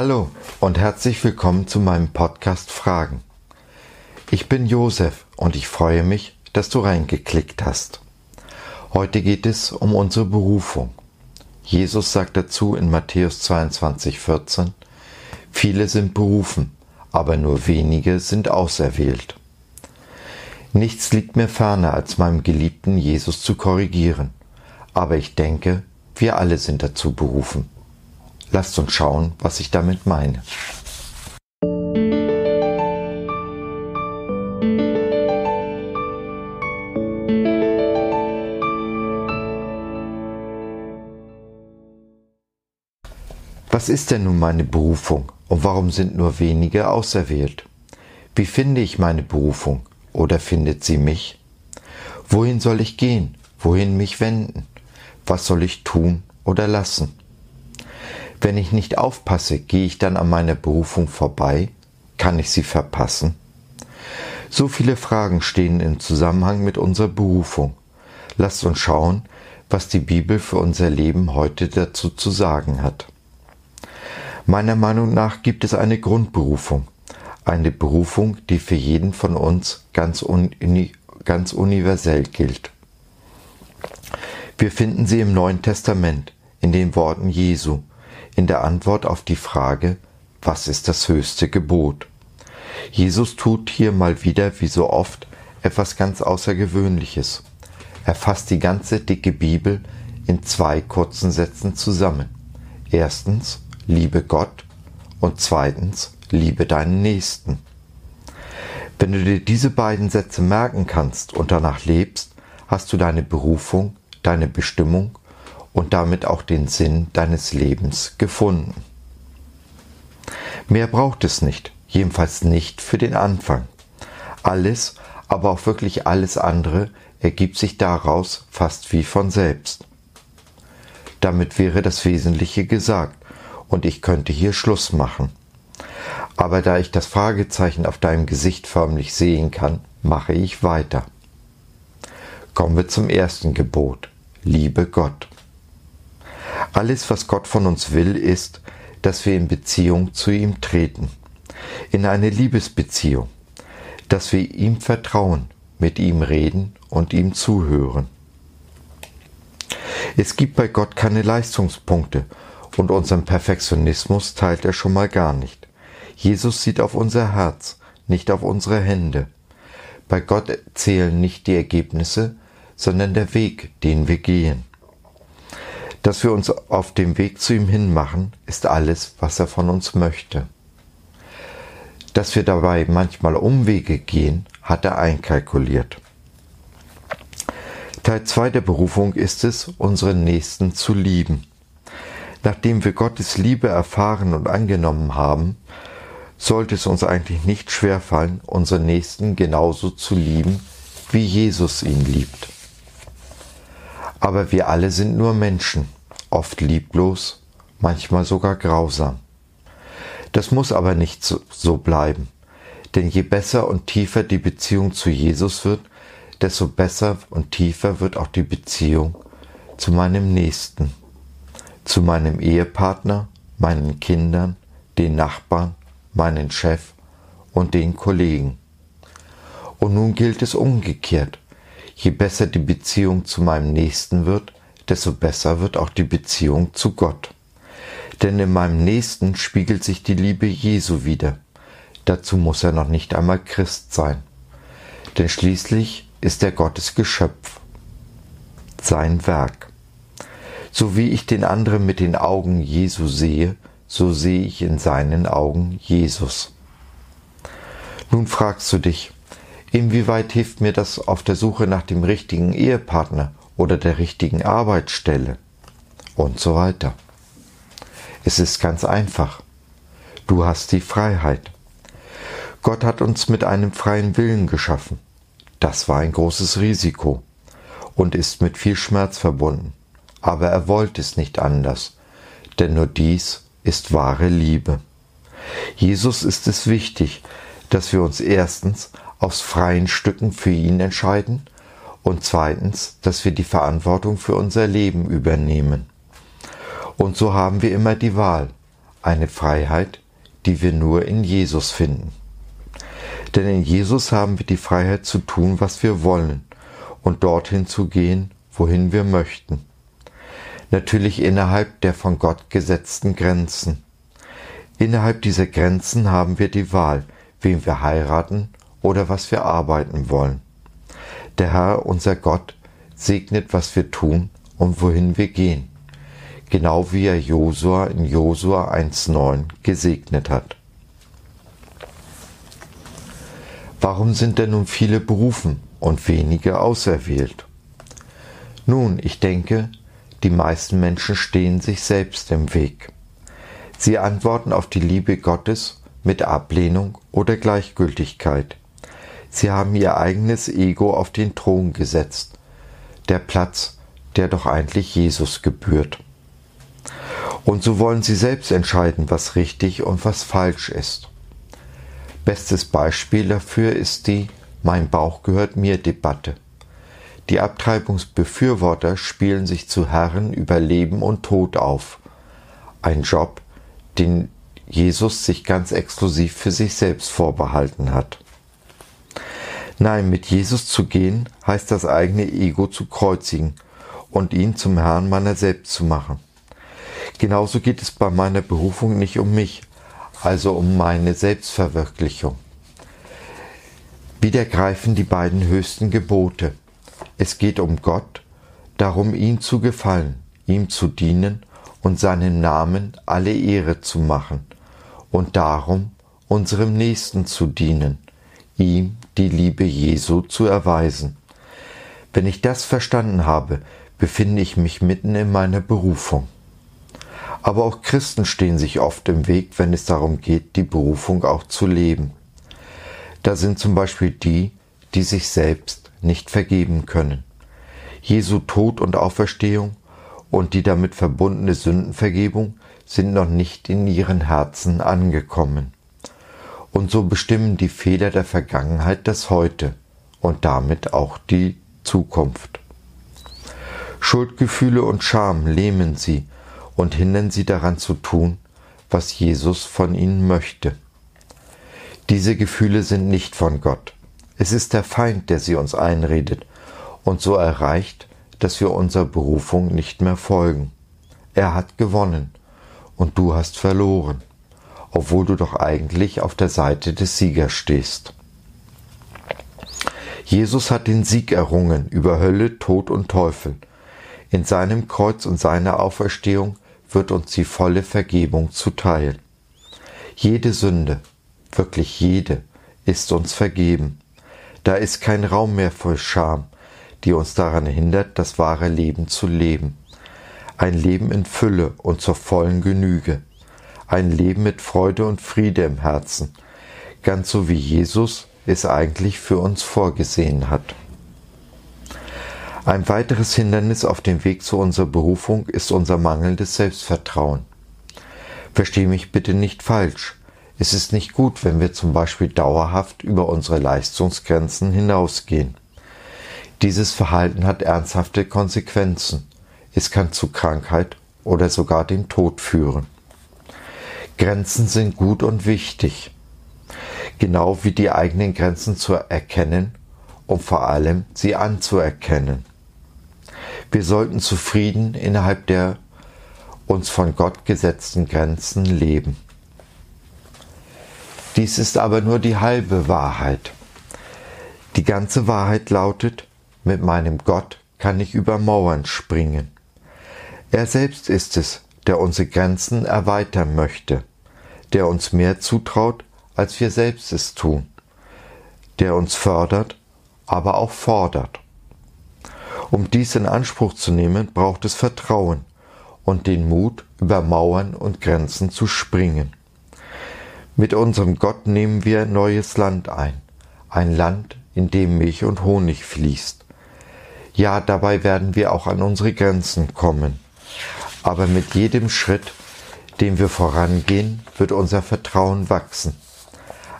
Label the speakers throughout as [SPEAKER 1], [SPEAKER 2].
[SPEAKER 1] Hallo und herzlich willkommen zu meinem Podcast Fragen. Ich bin Josef und ich freue mich, dass du reingeklickt hast. Heute geht es um unsere Berufung. Jesus sagt dazu in Matthäus 22, 14, Viele sind berufen, aber nur wenige sind auserwählt. Nichts liegt mir ferner, als meinem geliebten Jesus zu korrigieren, aber ich denke, wir alle sind dazu berufen. Lasst uns schauen, was ich damit meine. Was ist denn nun meine Berufung und warum sind nur wenige auserwählt? Wie finde ich meine Berufung oder findet sie mich? Wohin soll ich gehen? Wohin mich wenden? Was soll ich tun oder lassen? Wenn ich nicht aufpasse, gehe ich dann an meiner Berufung vorbei? Kann ich sie verpassen? So viele Fragen stehen im Zusammenhang mit unserer Berufung. Lasst uns schauen, was die Bibel für unser Leben heute dazu zu sagen hat. Meiner Meinung nach gibt es eine Grundberufung, eine Berufung, die für jeden von uns ganz, uni ganz universell gilt. Wir finden sie im Neuen Testament, in den Worten Jesu, in der Antwort auf die Frage, was ist das höchste Gebot? Jesus tut hier mal wieder, wie so oft, etwas ganz Außergewöhnliches. Er fasst die ganze dicke Bibel in zwei kurzen Sätzen zusammen. Erstens, liebe Gott und zweitens, liebe deinen Nächsten. Wenn du dir diese beiden Sätze merken kannst und danach lebst, hast du deine Berufung, deine Bestimmung und damit auch den Sinn deines Lebens gefunden. Mehr braucht es nicht, jedenfalls nicht für den Anfang. Alles, aber auch wirklich alles andere ergibt sich daraus fast wie von selbst. Damit wäre das Wesentliche gesagt und ich könnte hier Schluss machen. Aber da ich das Fragezeichen auf deinem Gesicht förmlich sehen kann, mache ich weiter. Kommen wir zum ersten Gebot. Liebe Gott. Alles, was Gott von uns will, ist, dass wir in Beziehung zu ihm treten, in eine Liebesbeziehung, dass wir ihm vertrauen, mit ihm reden und ihm zuhören. Es gibt bei Gott keine Leistungspunkte und unseren Perfektionismus teilt er schon mal gar nicht. Jesus sieht auf unser Herz, nicht auf unsere Hände. Bei Gott zählen nicht die Ergebnisse, sondern der Weg, den wir gehen. Dass wir uns auf dem Weg zu ihm hinmachen, ist alles, was er von uns möchte. Dass wir dabei manchmal Umwege gehen, hat er einkalkuliert. Teil 2 der Berufung ist es, unseren Nächsten zu lieben. Nachdem wir Gottes Liebe erfahren und angenommen haben, sollte es uns eigentlich nicht schwerfallen, unseren Nächsten genauso zu lieben, wie Jesus ihn liebt. Aber wir alle sind nur Menschen, oft lieblos, manchmal sogar grausam. Das muss aber nicht so bleiben, denn je besser und tiefer die Beziehung zu Jesus wird, desto besser und tiefer wird auch die Beziehung zu meinem Nächsten, zu meinem Ehepartner, meinen Kindern, den Nachbarn, meinen Chef und den Kollegen. Und nun gilt es umgekehrt. Je besser die Beziehung zu meinem Nächsten wird, desto besser wird auch die Beziehung zu Gott. Denn in meinem Nächsten spiegelt sich die Liebe Jesu wieder. Dazu muss er noch nicht einmal Christ sein. Denn schließlich ist er Gottes Geschöpf, sein Werk. So wie ich den anderen mit den Augen Jesu sehe, so sehe ich in seinen Augen Jesus. Nun fragst du dich, Inwieweit hilft mir das auf der Suche nach dem richtigen Ehepartner oder der richtigen Arbeitsstelle? Und so weiter. Es ist ganz einfach. Du hast die Freiheit. Gott hat uns mit einem freien Willen geschaffen. Das war ein großes Risiko und ist mit viel Schmerz verbunden. Aber er wollte es nicht anders, denn nur dies ist wahre Liebe. Jesus ist es wichtig, dass wir uns erstens aus freien Stücken für ihn entscheiden und zweitens, dass wir die Verantwortung für unser Leben übernehmen. Und so haben wir immer die Wahl, eine Freiheit, die wir nur in Jesus finden. Denn in Jesus haben wir die Freiheit zu tun, was wir wollen und dorthin zu gehen, wohin wir möchten. Natürlich innerhalb der von Gott gesetzten Grenzen. Innerhalb dieser Grenzen haben wir die Wahl, wem wir heiraten oder was wir arbeiten wollen. Der Herr, unser Gott, segnet, was wir tun und wohin wir gehen, genau wie er Josua in Josua 1.9 gesegnet hat. Warum sind denn nun viele berufen und wenige auserwählt? Nun, ich denke, die meisten Menschen stehen sich selbst im Weg. Sie antworten auf die Liebe Gottes mit Ablehnung oder Gleichgültigkeit. Sie haben ihr eigenes Ego auf den Thron gesetzt, der Platz, der doch eigentlich Jesus gebührt. Und so wollen sie selbst entscheiden, was richtig und was falsch ist. Bestes Beispiel dafür ist die Mein Bauch gehört mir Debatte. Die Abtreibungsbefürworter spielen sich zu Herren über Leben und Tod auf. Ein Job, den Jesus sich ganz exklusiv für sich selbst vorbehalten hat. Nein, mit Jesus zu gehen, heißt das eigene Ego zu kreuzigen und ihn zum Herrn meiner selbst zu machen. Genauso geht es bei meiner Berufung nicht um mich, also um meine Selbstverwirklichung. Wieder greifen die beiden höchsten Gebote. Es geht um Gott, darum ihm zu gefallen, ihm zu dienen und seinem Namen alle Ehre zu machen und darum unserem Nächsten zu dienen, ihm die Liebe Jesu zu erweisen. Wenn ich das verstanden habe, befinde ich mich mitten in meiner Berufung. Aber auch Christen stehen sich oft im Weg, wenn es darum geht, die Berufung auch zu leben. Da sind zum Beispiel die, die sich selbst nicht vergeben können. Jesu Tod und Auferstehung und die damit verbundene Sündenvergebung sind noch nicht in ihren Herzen angekommen. Und so bestimmen die Fehler der Vergangenheit das Heute und damit auch die Zukunft. Schuldgefühle und Scham lähmen sie und hindern sie daran zu tun, was Jesus von ihnen möchte. Diese Gefühle sind nicht von Gott. Es ist der Feind, der sie uns einredet und so erreicht, dass wir unserer Berufung nicht mehr folgen. Er hat gewonnen und du hast verloren, obwohl du doch eigentlich auf der Seite des Siegers stehst. Jesus hat den Sieg errungen über Hölle, Tod und Teufel. In seinem Kreuz und seiner Auferstehung wird uns die volle Vergebung zuteil. Jede Sünde, wirklich jede, ist uns vergeben. Da ist kein Raum mehr voll Scham, die uns daran hindert, das wahre Leben zu leben. Ein Leben in Fülle und zur vollen Genüge. Ein Leben mit Freude und Friede im Herzen, ganz so wie Jesus es eigentlich für uns vorgesehen hat. Ein weiteres Hindernis auf dem Weg zu unserer Berufung ist unser mangelndes Selbstvertrauen. Verstehe mich bitte nicht falsch. Es ist nicht gut, wenn wir zum Beispiel dauerhaft über unsere Leistungsgrenzen hinausgehen. Dieses Verhalten hat ernsthafte Konsequenzen. Es kann zu Krankheit oder sogar dem Tod führen. Grenzen sind gut und wichtig, genau wie die eigenen Grenzen zu erkennen und vor allem sie anzuerkennen. Wir sollten zufrieden innerhalb der uns von Gott gesetzten Grenzen leben. Dies ist aber nur die halbe Wahrheit. Die ganze Wahrheit lautet, mit meinem Gott kann ich über Mauern springen. Er selbst ist es, der unsere Grenzen erweitern möchte, der uns mehr zutraut, als wir selbst es tun, der uns fördert, aber auch fordert. Um dies in Anspruch zu nehmen, braucht es Vertrauen und den Mut, über Mauern und Grenzen zu springen. Mit unserem Gott nehmen wir neues Land ein, ein Land, in dem Milch und Honig fließt. Ja, dabei werden wir auch an unsere Grenzen kommen. Aber mit jedem Schritt, den wir vorangehen, wird unser Vertrauen wachsen.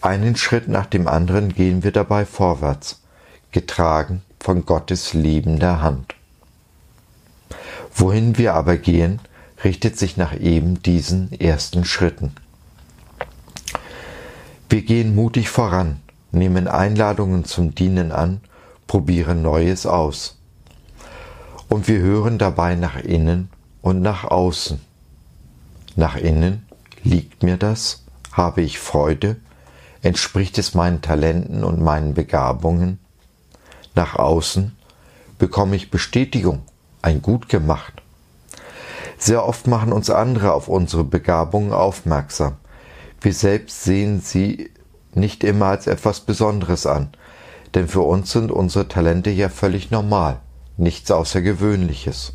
[SPEAKER 1] Einen Schritt nach dem anderen gehen wir dabei vorwärts, getragen von Gottes liebender Hand. Wohin wir aber gehen, richtet sich nach eben diesen ersten Schritten. Wir gehen mutig voran, nehmen Einladungen zum Dienen an, probieren Neues aus. Und wir hören dabei nach innen und nach außen. Nach innen liegt mir das? Habe ich Freude? Entspricht es meinen Talenten und meinen Begabungen? Nach außen bekomme ich Bestätigung, ein Gut gemacht. Sehr oft machen uns andere auf unsere Begabungen aufmerksam. Wir selbst sehen sie nicht immer als etwas Besonderes an, denn für uns sind unsere Talente ja völlig normal, nichts Außergewöhnliches.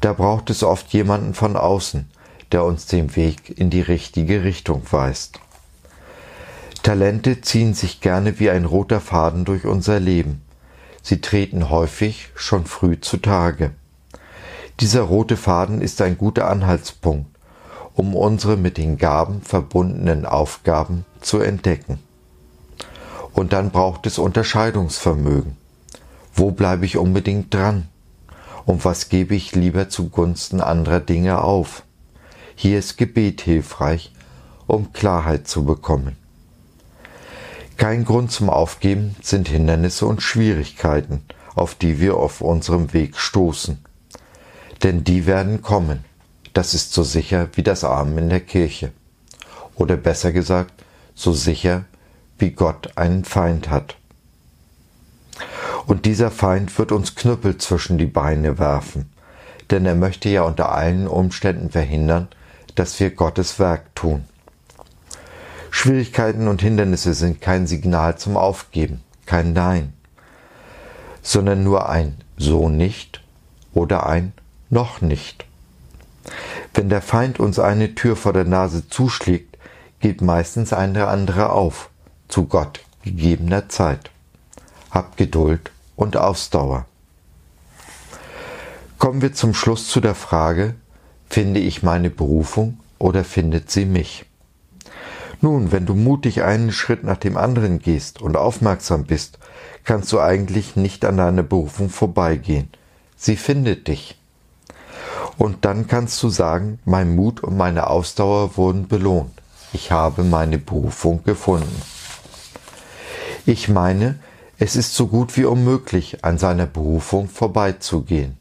[SPEAKER 1] Da braucht es oft jemanden von außen, der uns den Weg in die richtige Richtung weist. Talente ziehen sich gerne wie ein roter Faden durch unser Leben. Sie treten häufig schon früh zutage. Dieser rote Faden ist ein guter Anhaltspunkt, um unsere mit den Gaben verbundenen Aufgaben zu entdecken. Und dann braucht es Unterscheidungsvermögen. Wo bleibe ich unbedingt dran? Und was gebe ich lieber zugunsten anderer Dinge auf? Hier ist Gebet hilfreich, um Klarheit zu bekommen. Kein Grund zum Aufgeben sind Hindernisse und Schwierigkeiten, auf die wir auf unserem Weg stoßen. Denn die werden kommen. Das ist so sicher wie das Amen in der Kirche. Oder besser gesagt, so sicher wie Gott einen Feind hat. Und dieser Feind wird uns Knüppel zwischen die Beine werfen, denn er möchte ja unter allen Umständen verhindern, dass wir Gottes Werk tun. Schwierigkeiten und Hindernisse sind kein Signal zum Aufgeben, kein Nein, sondern nur ein so nicht oder ein noch nicht. Wenn der Feind uns eine Tür vor der Nase zuschlägt, geht meistens eine andere auf, zu Gott gegebener Zeit. Habt Geduld und Ausdauer. Kommen wir zum Schluss zu der Frage, finde ich meine Berufung oder findet sie mich? Nun, wenn du mutig einen Schritt nach dem anderen gehst und aufmerksam bist, kannst du eigentlich nicht an deiner Berufung vorbeigehen. Sie findet dich. Und dann kannst du sagen, mein Mut und meine Ausdauer wurden belohnt. Ich habe meine Berufung gefunden. Ich meine, es ist so gut wie unmöglich, an seiner Berufung vorbeizugehen.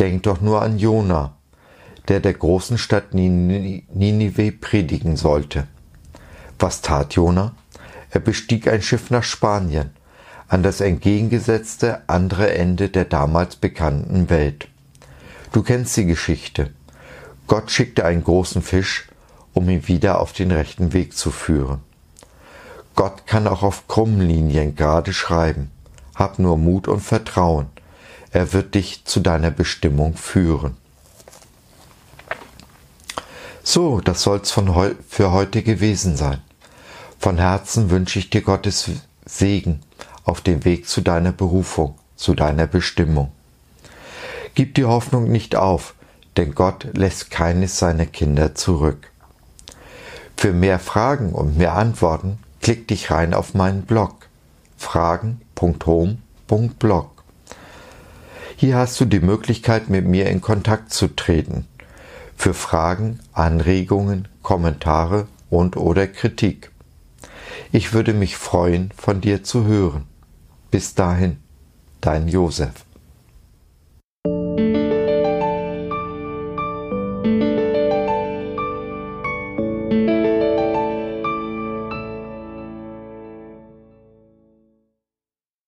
[SPEAKER 1] Denk doch nur an Jona, der der großen Stadt Ninive predigen sollte. Was tat Jona? Er bestieg ein Schiff nach Spanien, an das entgegengesetzte andere Ende der damals bekannten Welt. Du kennst die Geschichte. Gott schickte einen großen Fisch, um ihn wieder auf den rechten Weg zu führen. Gott kann auch auf krummen Linien gerade schreiben. Hab nur Mut und Vertrauen. Er wird dich zu deiner Bestimmung führen. So, das soll's von heu für heute gewesen sein. Von Herzen wünsche ich dir Gottes Segen auf dem Weg zu deiner Berufung, zu deiner Bestimmung. Gib die Hoffnung nicht auf, denn Gott lässt keines seiner Kinder zurück. Für mehr Fragen und mehr Antworten klick dich rein auf meinen Blog fragen.home.blog. Hier hast du die Möglichkeit, mit mir in Kontakt zu treten. Für Fragen, Anregungen, Kommentare und oder Kritik. Ich würde mich freuen, von dir zu hören. Bis dahin, dein Josef.